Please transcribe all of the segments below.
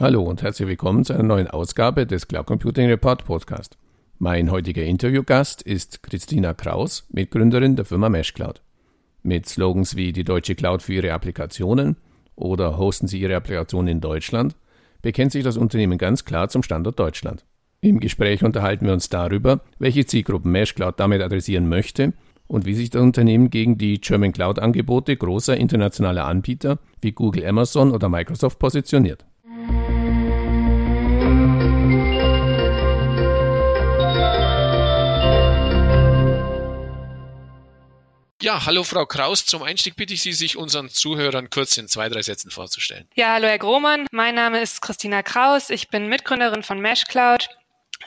Hallo und herzlich willkommen zu einer neuen Ausgabe des Cloud Computing Report Podcast. Mein heutiger Interviewgast ist Christina Kraus, Mitgründerin der Firma MeshCloud. Mit Slogans wie die deutsche Cloud für ihre Applikationen oder hosten Sie Ihre Applikation in Deutschland, bekennt sich das Unternehmen ganz klar zum Standort Deutschland. Im Gespräch unterhalten wir uns darüber, welche Zielgruppen MeshCloud damit adressieren möchte und wie sich das Unternehmen gegen die German Cloud Angebote großer internationaler Anbieter wie Google, Amazon oder Microsoft positioniert. Ja, hallo Frau Kraus. Zum Einstieg bitte ich Sie, sich unseren Zuhörern kurz in zwei, drei Sätzen vorzustellen. Ja, hallo Herr Grohmann. Mein Name ist Christina Kraus. Ich bin Mitgründerin von MeshCloud.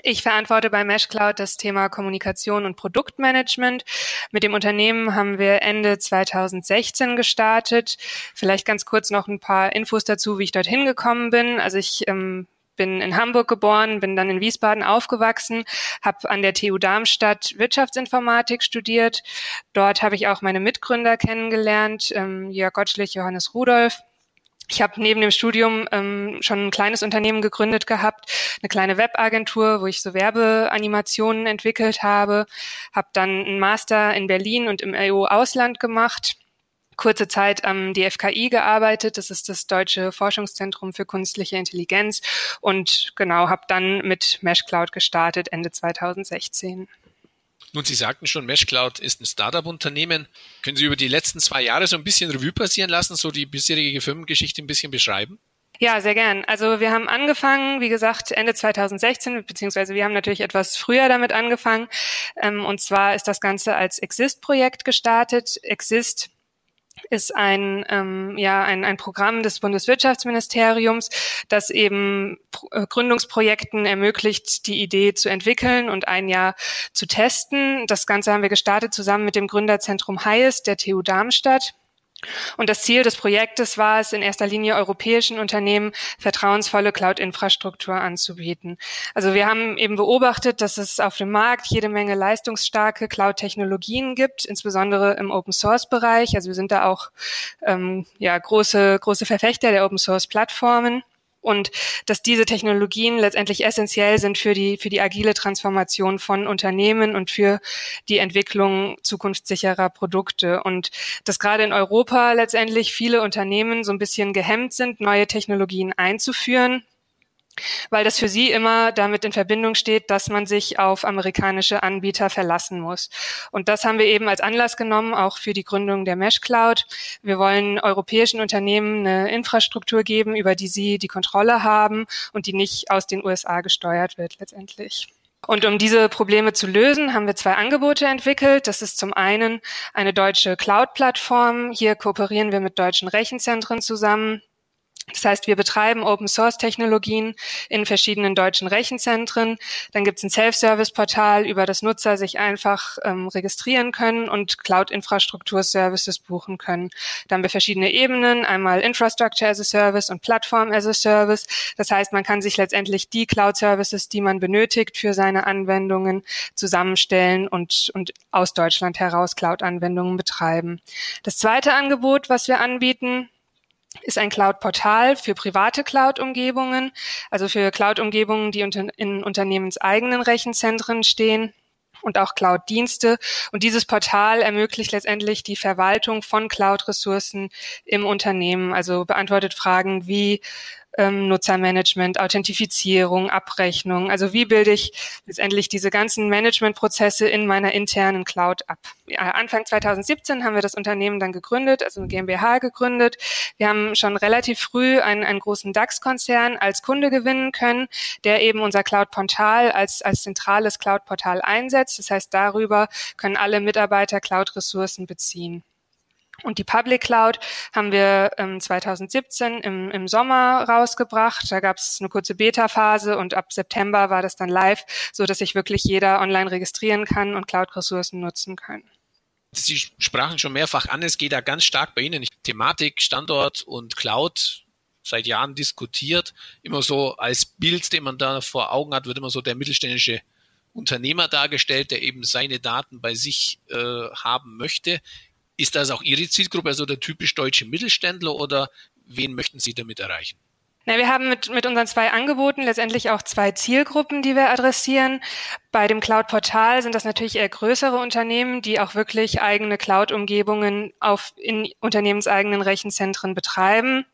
Ich verantworte bei MeshCloud das Thema Kommunikation und Produktmanagement. Mit dem Unternehmen haben wir Ende 2016 gestartet. Vielleicht ganz kurz noch ein paar Infos dazu, wie ich dorthin gekommen bin. Also ich ähm, bin in Hamburg geboren, bin dann in Wiesbaden aufgewachsen, habe an der TU Darmstadt Wirtschaftsinformatik studiert. Dort habe ich auch meine Mitgründer kennengelernt, ähm, Jörg Gottschlich, Johannes Rudolf. Ich habe neben dem Studium ähm, schon ein kleines Unternehmen gegründet gehabt, eine kleine Webagentur, wo ich so Werbeanimationen entwickelt habe, habe dann einen Master in Berlin und im EU-Ausland gemacht kurze Zeit am DFKI gearbeitet. Das ist das Deutsche Forschungszentrum für künstliche Intelligenz und genau habe dann mit MeshCloud gestartet Ende 2016. Nun, Sie sagten schon, MeshCloud ist ein Startup-Unternehmen. Können Sie über die letzten zwei Jahre so ein bisschen Revue passieren lassen, so die bisherige Firmengeschichte ein bisschen beschreiben? Ja, sehr gern. Also wir haben angefangen, wie gesagt, Ende 2016, beziehungsweise wir haben natürlich etwas früher damit angefangen. Ähm, und zwar ist das Ganze als Exist-Projekt gestartet. Exist ist ein, ähm, ja, ein, ein Programm des Bundeswirtschaftsministeriums, das eben äh, Gründungsprojekten ermöglicht, die Idee zu entwickeln und ein Jahr zu testen. Das Ganze haben wir gestartet zusammen mit dem Gründerzentrum Hayes der TU Darmstadt. Und das Ziel des Projektes war es, in erster Linie europäischen Unternehmen vertrauensvolle Cloud-Infrastruktur anzubieten. Also wir haben eben beobachtet, dass es auf dem Markt jede Menge leistungsstarke Cloud-Technologien gibt, insbesondere im Open-Source-Bereich. Also wir sind da auch ähm, ja, große, große Verfechter der Open-Source-Plattformen und dass diese Technologien letztendlich essentiell sind für die, für die agile Transformation von Unternehmen und für die Entwicklung zukunftssicherer Produkte. Und dass gerade in Europa letztendlich viele Unternehmen so ein bisschen gehemmt sind, neue Technologien einzuführen weil das für sie immer damit in Verbindung steht, dass man sich auf amerikanische Anbieter verlassen muss. Und das haben wir eben als Anlass genommen, auch für die Gründung der Mesh Cloud. Wir wollen europäischen Unternehmen eine Infrastruktur geben, über die sie die Kontrolle haben und die nicht aus den USA gesteuert wird letztendlich. Und um diese Probleme zu lösen, haben wir zwei Angebote entwickelt. Das ist zum einen eine deutsche Cloud-Plattform. Hier kooperieren wir mit deutschen Rechenzentren zusammen das heißt, wir betreiben Open-Source-Technologien in verschiedenen deutschen Rechenzentren. Dann gibt es ein Self-Service-Portal, über das Nutzer sich einfach ähm, registrieren können und Cloud-Infrastruktur-Services buchen können. Da haben wir verschiedene Ebenen, einmal Infrastructure as a Service und Plattform as a Service. Das heißt, man kann sich letztendlich die Cloud-Services, die man benötigt für seine Anwendungen, zusammenstellen und, und aus Deutschland heraus Cloud-Anwendungen betreiben. Das zweite Angebot, was wir anbieten, ist ein Cloud-Portal für private Cloud-Umgebungen, also für Cloud-Umgebungen, die in unternehmenseigenen Rechenzentren stehen und auch Cloud-Dienste. Und dieses Portal ermöglicht letztendlich die Verwaltung von Cloud-Ressourcen im Unternehmen, also beantwortet Fragen wie ähm, Nutzermanagement, Authentifizierung, Abrechnung. Also wie bilde ich letztendlich diese ganzen Managementprozesse in meiner internen Cloud ab? Ja, Anfang 2017 haben wir das Unternehmen dann gegründet, also GmbH gegründet. Wir haben schon relativ früh einen, einen großen DAX-Konzern als Kunde gewinnen können, der eben unser Cloud-Portal als, als zentrales Cloud-Portal einsetzt. Das heißt, darüber können alle Mitarbeiter Cloud-Ressourcen beziehen. Und die Public Cloud haben wir ähm, 2017 im, im Sommer rausgebracht. Da gab es eine kurze Beta-Phase und ab September war das dann live, so dass sich wirklich jeder online registrieren kann und Cloud-Ressourcen nutzen kann. Sie sprachen schon mehrfach an, es geht da ganz stark bei Ihnen. Thematik, Standort und Cloud seit Jahren diskutiert. Immer so als Bild, den man da vor Augen hat, wird immer so der mittelständische Unternehmer dargestellt, der eben seine Daten bei sich äh, haben möchte. Ist das auch Ihre Zielgruppe, also der typisch deutsche Mittelständler oder wen möchten Sie damit erreichen? Na, wir haben mit, mit unseren zwei Angeboten letztendlich auch zwei Zielgruppen, die wir adressieren. Bei dem Cloud-Portal sind das natürlich eher größere Unternehmen, die auch wirklich eigene Cloud-Umgebungen auf in unternehmenseigenen Rechenzentren betreiben.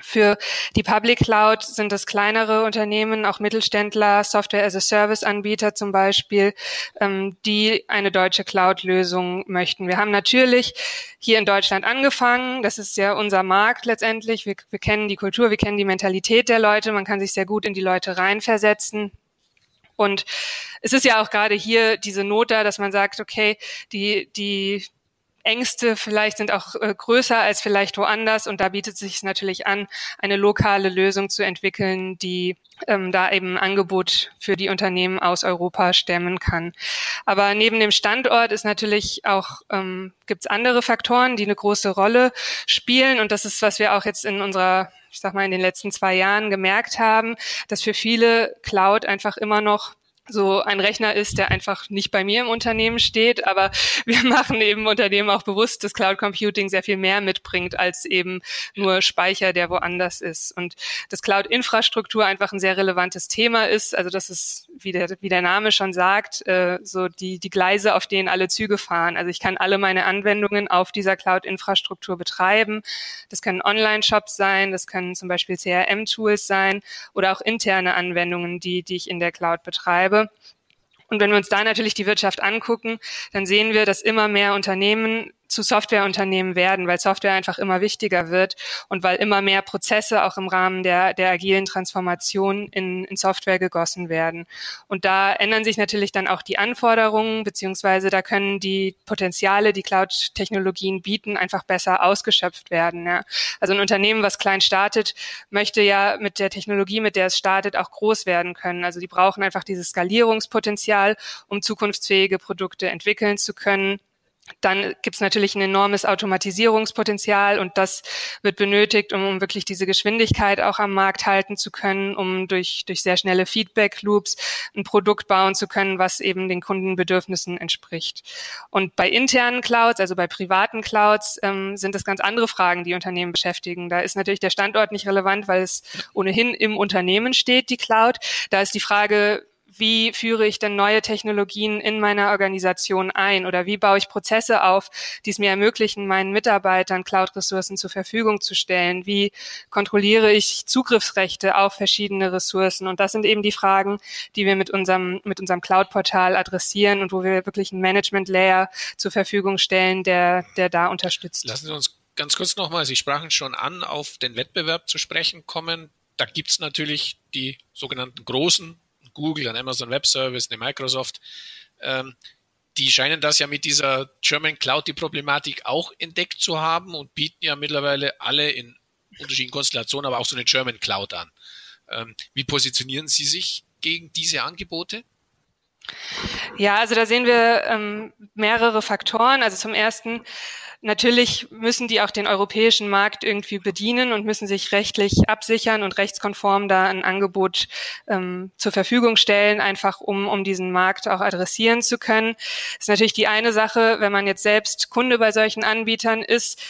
Für die Public Cloud sind es kleinere Unternehmen, auch Mittelständler, Software-as-a-Service-Anbieter zum Beispiel, ähm, die eine deutsche Cloud-Lösung möchten. Wir haben natürlich hier in Deutschland angefangen. Das ist ja unser Markt letztendlich. Wir, wir kennen die Kultur, wir kennen die Mentalität der Leute. Man kann sich sehr gut in die Leute reinversetzen. Und es ist ja auch gerade hier diese Not da, dass man sagt, okay, die, die Ängste vielleicht sind auch äh, größer als vielleicht woanders und da bietet es sich natürlich an, eine lokale Lösung zu entwickeln, die ähm, da eben Angebot für die Unternehmen aus Europa stemmen kann. Aber neben dem Standort ist natürlich auch ähm, gibt es andere Faktoren, die eine große Rolle spielen und das ist, was wir auch jetzt in unserer ich sag mal, in den letzten zwei Jahren gemerkt haben, dass für viele Cloud einfach immer noch so ein Rechner ist, der einfach nicht bei mir im Unternehmen steht, aber wir machen eben Unternehmen auch bewusst, dass Cloud Computing sehr viel mehr mitbringt als eben nur Speicher, der woanders ist. Und dass Cloud-Infrastruktur einfach ein sehr relevantes Thema ist, also das ist, wie der, wie der Name schon sagt, äh, so die, die Gleise, auf denen alle Züge fahren. Also ich kann alle meine Anwendungen auf dieser Cloud-Infrastruktur betreiben. Das können Online-Shops sein, das können zum Beispiel CRM-Tools sein oder auch interne Anwendungen, die, die ich in der Cloud betreibe habe. Und wenn wir uns da natürlich die Wirtschaft angucken, dann sehen wir, dass immer mehr Unternehmen zu Softwareunternehmen werden, weil Software einfach immer wichtiger wird und weil immer mehr Prozesse auch im Rahmen der, der agilen Transformation in, in Software gegossen werden. Und da ändern sich natürlich dann auch die Anforderungen, beziehungsweise da können die Potenziale, die Cloud-Technologien bieten, einfach besser ausgeschöpft werden. Ja. Also ein Unternehmen, was klein startet, möchte ja mit der Technologie, mit der es startet, auch groß werden können. Also die brauchen einfach dieses Skalierungspotenzial, um zukunftsfähige Produkte entwickeln zu können dann gibt es natürlich ein enormes Automatisierungspotenzial und das wird benötigt, um, wirklich diese Geschwindigkeit auch am Markt halten zu können, um durch, durch sehr schnelle Feedback-Loops ein Produkt bauen zu können, was eben den Kundenbedürfnissen entspricht. Und bei internen Clouds, also bei privaten Clouds, ähm, sind es ganz andere Fragen, die Unternehmen beschäftigen. Da ist natürlich der Standort nicht relevant, weil es ohnehin im Unternehmen steht, die Cloud. Da ist die Frage, wie führe ich denn neue Technologien in meiner Organisation ein oder wie baue ich Prozesse auf, die es mir ermöglichen, meinen Mitarbeitern Cloud-Ressourcen zur Verfügung zu stellen? Wie kontrolliere ich Zugriffsrechte auf verschiedene Ressourcen? Und das sind eben die Fragen, die wir mit unserem, mit unserem Cloud-Portal adressieren und wo wir wirklich einen Management-Layer zur Verfügung stellen, der, der da unterstützt. Lassen Sie uns ganz kurz nochmal, Sie sprachen schon an, auf den Wettbewerb zu sprechen kommen. Da gibt's natürlich die sogenannten großen Google, ein Amazon Web Service, eine Microsoft, ähm, die scheinen das ja mit dieser German Cloud die Problematik auch entdeckt zu haben und bieten ja mittlerweile alle in unterschiedlichen Konstellationen, aber auch so eine German Cloud an. Ähm, wie positionieren Sie sich gegen diese Angebote? Ja, also da sehen wir ähm, mehrere Faktoren. Also zum ersten Natürlich müssen die auch den europäischen Markt irgendwie bedienen und müssen sich rechtlich absichern und rechtskonform da ein Angebot ähm, zur Verfügung stellen, einfach um, um diesen Markt auch adressieren zu können. Das ist natürlich die eine Sache, wenn man jetzt selbst Kunde bei solchen Anbietern ist,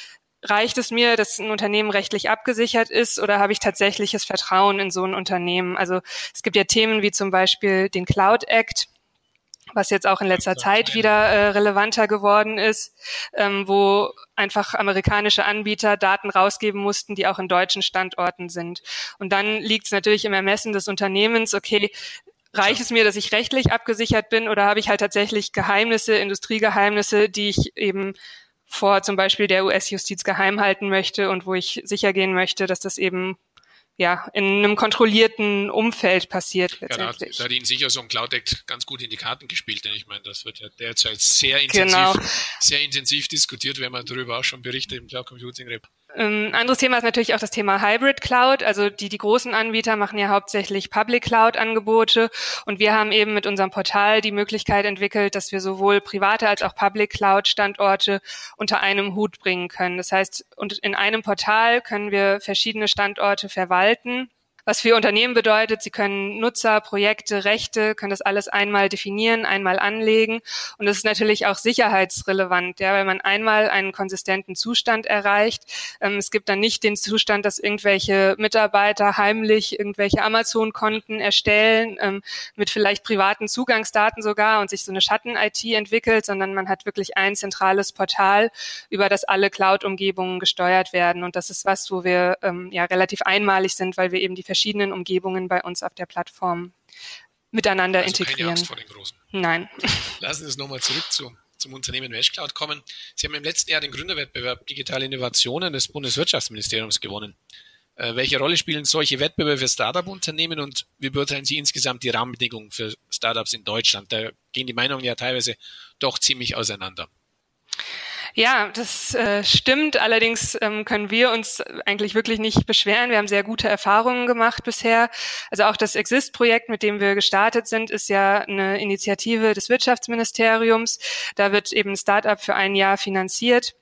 reicht es mir, dass ein Unternehmen rechtlich abgesichert ist oder habe ich tatsächliches Vertrauen in so ein Unternehmen? Also es gibt ja Themen wie zum Beispiel den Cloud Act, was jetzt auch in letzter Zeit wieder äh, relevanter geworden ist, ähm, wo einfach amerikanische Anbieter Daten rausgeben mussten, die auch in deutschen Standorten sind. Und dann liegt es natürlich im Ermessen des Unternehmens, okay, reicht es mir, dass ich rechtlich abgesichert bin oder habe ich halt tatsächlich Geheimnisse, Industriegeheimnisse, die ich eben vor zum Beispiel der US-Justiz geheim halten möchte und wo ich sicher gehen möchte, dass das eben ja, in einem kontrollierten Umfeld passiert letztendlich. Ja, da, hat Ihnen sicher so ein Cloud Act ganz gut in die Karten gespielt, denn ich meine, das wird ja derzeit sehr intensiv, genau. sehr intensiv diskutiert, wenn man darüber auch schon berichtet im Cloud Computing Report. Ein ähm, anderes Thema ist natürlich auch das Thema Hybrid Cloud. Also die, die großen Anbieter machen ja hauptsächlich Public Cloud Angebote und wir haben eben mit unserem Portal die Möglichkeit entwickelt, dass wir sowohl private als auch Public Cloud Standorte unter einem Hut bringen können. Das heißt, und in einem Portal können wir verschiedene Standorte verwalten was für Unternehmen bedeutet, sie können Nutzer, Projekte, Rechte, können das alles einmal definieren, einmal anlegen. Und das ist natürlich auch sicherheitsrelevant, ja, weil man einmal einen konsistenten Zustand erreicht. Ähm, es gibt dann nicht den Zustand, dass irgendwelche Mitarbeiter heimlich irgendwelche Amazon-Konten erstellen, ähm, mit vielleicht privaten Zugangsdaten sogar und sich so eine Schatten-IT entwickelt, sondern man hat wirklich ein zentrales Portal, über das alle Cloud-Umgebungen gesteuert werden. Und das ist was, wo wir ähm, ja relativ einmalig sind, weil wir eben die verschiedenen Umgebungen bei uns auf der Plattform miteinander also integrieren. Keine Angst vor den großen. Nein. Lassen Sie uns nochmal zurück zu, zum Unternehmen Westcloud kommen. Sie haben im letzten Jahr den Gründerwettbewerb Digitale Innovationen des Bundeswirtschaftsministeriums gewonnen. Äh, welche Rolle spielen solche Wettbewerbe für Startup-Unternehmen und wie beurteilen Sie insgesamt die Rahmenbedingungen für Startups in Deutschland? Da gehen die Meinungen ja teilweise doch ziemlich auseinander. Ja, das äh, stimmt. Allerdings ähm, können wir uns eigentlich wirklich nicht beschweren. Wir haben sehr gute Erfahrungen gemacht bisher. Also auch das Exist-Projekt, mit dem wir gestartet sind, ist ja eine Initiative des Wirtschaftsministeriums. Da wird eben ein Startup für ein Jahr finanziert.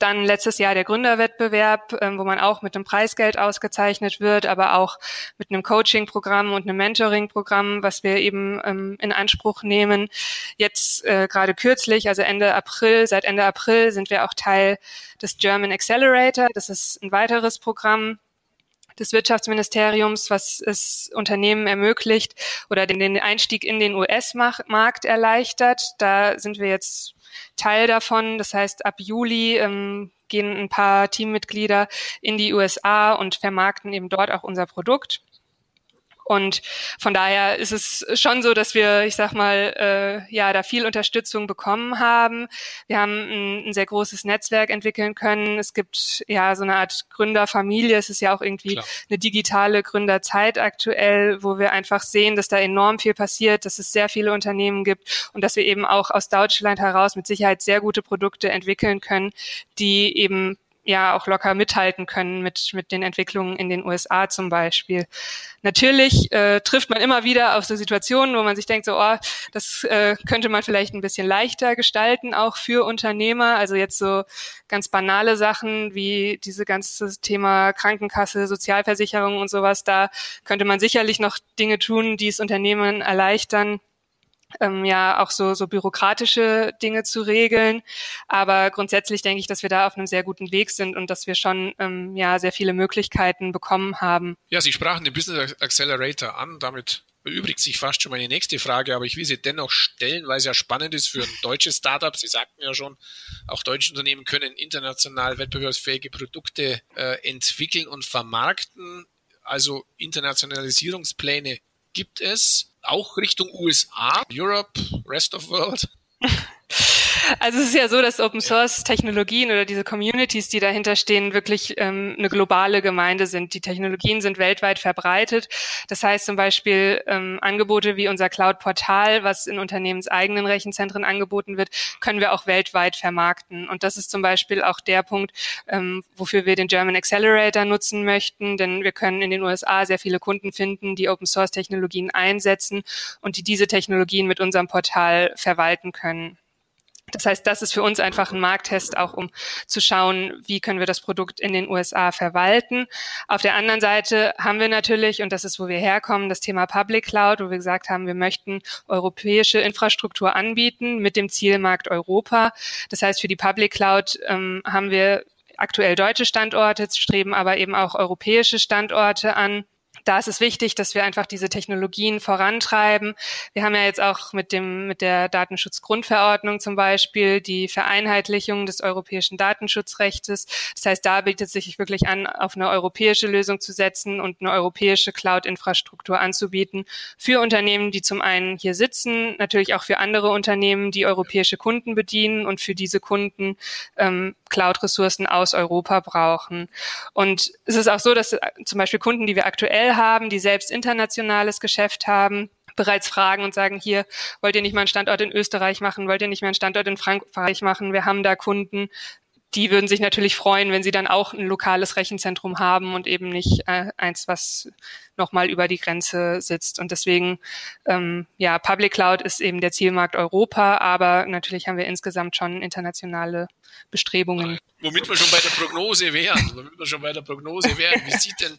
Dann letztes Jahr der Gründerwettbewerb, ähm, wo man auch mit einem Preisgeld ausgezeichnet wird, aber auch mit einem Coaching-Programm und einem Mentoring-Programm, was wir eben ähm, in Anspruch nehmen. Jetzt äh, gerade kürzlich, also Ende April, seit Ende April sind wir auch Teil des German Accelerator. Das ist ein weiteres Programm, des Wirtschaftsministeriums, was es Unternehmen ermöglicht oder den, den Einstieg in den US-Markt erleichtert. Da sind wir jetzt Teil davon. Das heißt, ab Juli ähm, gehen ein paar Teammitglieder in die USA und vermarkten eben dort auch unser Produkt. Und von daher ist es schon so, dass wir, ich sag mal, äh, ja, da viel Unterstützung bekommen haben. Wir haben ein, ein, sehr großes Netzwerk entwickeln können. Es gibt ja so eine Art Gründerfamilie. Es ist ja auch irgendwie Klar. eine digitale Gründerzeit aktuell, wo wir einfach sehen, dass da enorm viel passiert, dass es sehr viele Unternehmen gibt und dass wir eben auch aus Deutschland heraus mit Sicherheit sehr gute Produkte entwickeln können, die eben ja auch locker mithalten können mit, mit den Entwicklungen in den USA zum Beispiel. Natürlich äh, trifft man immer wieder auf so Situationen, wo man sich denkt, so, oh, das äh, könnte man vielleicht ein bisschen leichter gestalten, auch für Unternehmer. Also jetzt so ganz banale Sachen wie diese ganze Thema Krankenkasse, Sozialversicherung und sowas, da könnte man sicherlich noch Dinge tun, die es Unternehmen erleichtern ähm, ja auch so, so bürokratische Dinge zu regeln. Aber grundsätzlich denke ich, dass wir da auf einem sehr guten Weg sind und dass wir schon ähm, ja sehr viele Möglichkeiten bekommen haben. Ja, Sie sprachen den Business Accelerator an. Damit beübrigt sich fast schon meine nächste Frage, aber ich will sie dennoch stellen, weil es ja spannend ist für ein deutsches Startup. Sie sagten ja schon, auch deutsche Unternehmen können international wettbewerbsfähige Produkte äh, entwickeln und vermarkten. Also Internationalisierungspläne gibt es auch Richtung USA, Europe, Rest of World? Also es ist ja so, dass Open Source Technologien oder diese Communities, die dahinter stehen, wirklich ähm, eine globale Gemeinde sind. Die Technologien sind weltweit verbreitet. Das heißt zum Beispiel ähm, Angebote wie unser Cloud-Portal, was in unternehmenseigenen Rechenzentren angeboten wird, können wir auch weltweit vermarkten. Und das ist zum Beispiel auch der Punkt, ähm, wofür wir den German Accelerator nutzen möchten, denn wir können in den USA sehr viele Kunden finden, die Open Source Technologien einsetzen und die diese Technologien mit unserem Portal verwalten können. Das heißt, das ist für uns einfach ein Markttest, auch um zu schauen, wie können wir das Produkt in den USA verwalten. Auf der anderen Seite haben wir natürlich, und das ist, wo wir herkommen, das Thema Public Cloud, wo wir gesagt haben, wir möchten europäische Infrastruktur anbieten mit dem Zielmarkt Europa. Das heißt, für die Public Cloud ähm, haben wir aktuell deutsche Standorte, streben aber eben auch europäische Standorte an da ist es wichtig, dass wir einfach diese Technologien vorantreiben. Wir haben ja jetzt auch mit dem, mit der Datenschutzgrundverordnung zum Beispiel die Vereinheitlichung des europäischen Datenschutzrechtes. Das heißt, da bietet sich wirklich an, auf eine europäische Lösung zu setzen und eine europäische Cloud-Infrastruktur anzubieten für Unternehmen, die zum einen hier sitzen, natürlich auch für andere Unternehmen, die europäische Kunden bedienen und für diese Kunden ähm, Cloud-Ressourcen aus Europa brauchen. Und es ist auch so, dass zum Beispiel Kunden, die wir aktuell haben, die selbst internationales Geschäft haben, bereits fragen und sagen, hier, wollt ihr nicht mal einen Standort in Österreich machen, wollt ihr nicht mal einen Standort in Frankreich machen, wir haben da Kunden, die würden sich natürlich freuen, wenn sie dann auch ein lokales Rechenzentrum haben und eben nicht äh, eins, was nochmal über die Grenze sitzt. Und deswegen, ähm, ja, Public Cloud ist eben der Zielmarkt Europa, aber natürlich haben wir insgesamt schon internationale Bestrebungen. Womit wir schon bei der Prognose wären, womit wir schon bei der Prognose wären, wie sieht denn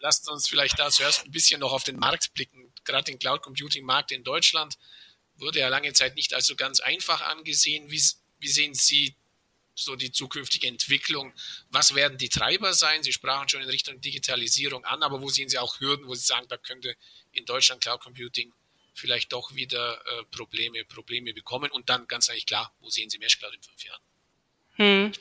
lasst uns vielleicht da zuerst ein bisschen noch auf den Markt blicken. Gerade den Cloud Computing Markt in Deutschland wurde ja lange Zeit nicht als so ganz einfach angesehen. Wie, wie sehen Sie so die zukünftige Entwicklung? Was werden die Treiber sein? Sie sprachen schon in Richtung Digitalisierung an, aber wo sehen Sie auch Hürden, wo Sie sagen, da könnte in Deutschland Cloud Computing vielleicht doch wieder äh, Probleme, Probleme bekommen? Und dann ganz eigentlich klar, wo sehen Sie Mesh Cloud in fünf Jahren? Hm.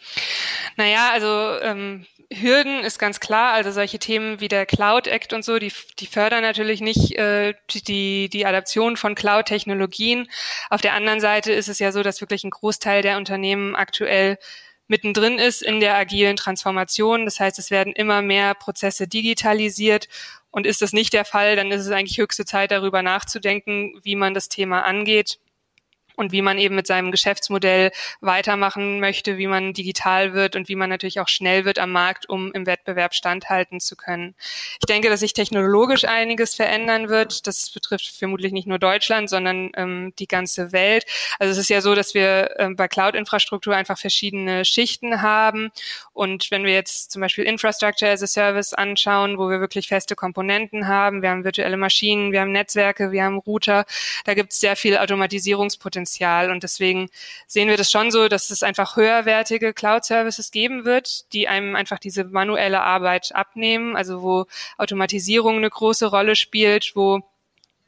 Naja, also ähm, Hürden ist ganz klar. Also solche Themen wie der Cloud Act und so, die, die fördern natürlich nicht äh, die, die Adaption von Cloud-Technologien. Auf der anderen Seite ist es ja so, dass wirklich ein Großteil der Unternehmen aktuell mittendrin ist in der agilen Transformation. Das heißt, es werden immer mehr Prozesse digitalisiert. Und ist das nicht der Fall, dann ist es eigentlich höchste Zeit, darüber nachzudenken, wie man das Thema angeht und wie man eben mit seinem Geschäftsmodell weitermachen möchte, wie man digital wird und wie man natürlich auch schnell wird am Markt, um im Wettbewerb standhalten zu können. Ich denke, dass sich technologisch einiges verändern wird. Das betrifft vermutlich nicht nur Deutschland, sondern ähm, die ganze Welt. Also es ist ja so, dass wir ähm, bei Cloud-Infrastruktur einfach verschiedene Schichten haben. Und wenn wir jetzt zum Beispiel Infrastructure as a Service anschauen, wo wir wirklich feste Komponenten haben, wir haben virtuelle Maschinen, wir haben Netzwerke, wir haben Router, da gibt es sehr viel Automatisierungspotenzial Potenzial. Und deswegen sehen wir das schon so, dass es einfach höherwertige Cloud-Services geben wird, die einem einfach diese manuelle Arbeit abnehmen, also wo Automatisierung eine große Rolle spielt, wo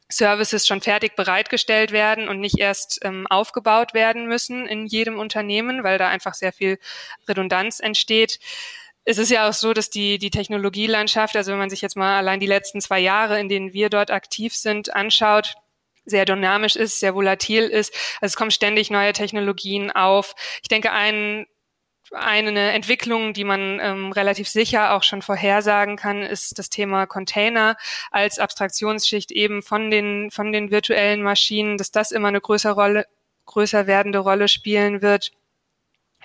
Services schon fertig bereitgestellt werden und nicht erst ähm, aufgebaut werden müssen in jedem Unternehmen, weil da einfach sehr viel Redundanz entsteht. Es ist ja auch so, dass die, die Technologielandschaft, also wenn man sich jetzt mal allein die letzten zwei Jahre, in denen wir dort aktiv sind, anschaut, sehr dynamisch ist, sehr volatil ist. Also es kommen ständig neue Technologien auf. Ich denke, ein eine Entwicklung, die man ähm, relativ sicher auch schon vorhersagen kann, ist das Thema Container als Abstraktionsschicht eben von den, von den virtuellen Maschinen, dass das immer eine größere Rolle, größer werdende Rolle spielen wird.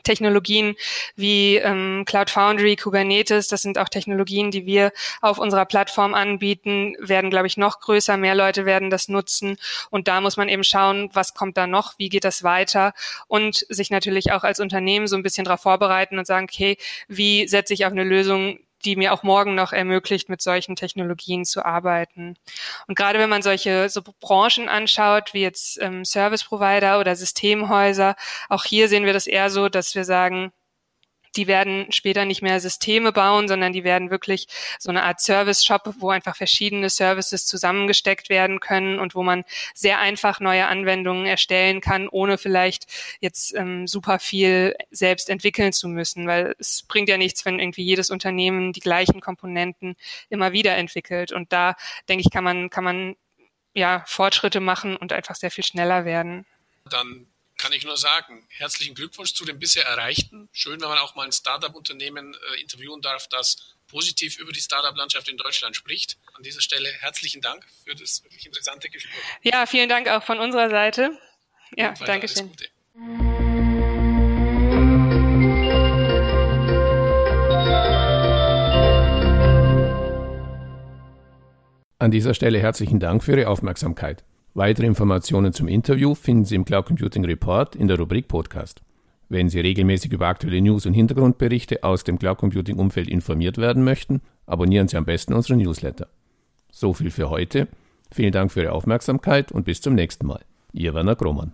Technologien wie ähm, Cloud Foundry, Kubernetes, das sind auch Technologien, die wir auf unserer Plattform anbieten, werden, glaube ich, noch größer. Mehr Leute werden das nutzen. Und da muss man eben schauen, was kommt da noch, wie geht das weiter und sich natürlich auch als Unternehmen so ein bisschen darauf vorbereiten und sagen, okay, wie setze ich auf eine Lösung, die mir auch morgen noch ermöglicht, mit solchen Technologien zu arbeiten. Und gerade wenn man solche so Branchen anschaut, wie jetzt ähm, Service Provider oder Systemhäuser, auch hier sehen wir das eher so, dass wir sagen, die werden später nicht mehr Systeme bauen, sondern die werden wirklich so eine Art Service-Shop, wo einfach verschiedene Services zusammengesteckt werden können und wo man sehr einfach neue Anwendungen erstellen kann, ohne vielleicht jetzt ähm, super viel selbst entwickeln zu müssen, weil es bringt ja nichts, wenn irgendwie jedes Unternehmen die gleichen Komponenten immer wieder entwickelt. Und da denke ich, kann man, kann man ja Fortschritte machen und einfach sehr viel schneller werden. Dann kann ich nur sagen, herzlichen Glückwunsch zu dem bisher Erreichten. Schön, wenn man auch mal ein Startup-Unternehmen äh, interviewen darf, das positiv über die Startup-Landschaft in Deutschland spricht. An dieser Stelle herzlichen Dank für das wirklich interessante Gespräch. Ja, vielen Dank auch von unserer Seite. Ja, danke schön. An dieser Stelle herzlichen Dank für Ihre Aufmerksamkeit. Weitere Informationen zum Interview finden Sie im Cloud Computing Report in der Rubrik Podcast. Wenn Sie regelmäßig über aktuelle News und Hintergrundberichte aus dem Cloud Computing Umfeld informiert werden möchten, abonnieren Sie am besten unsere Newsletter. So viel für heute. Vielen Dank für Ihre Aufmerksamkeit und bis zum nächsten Mal. Ihr Werner Grohmann.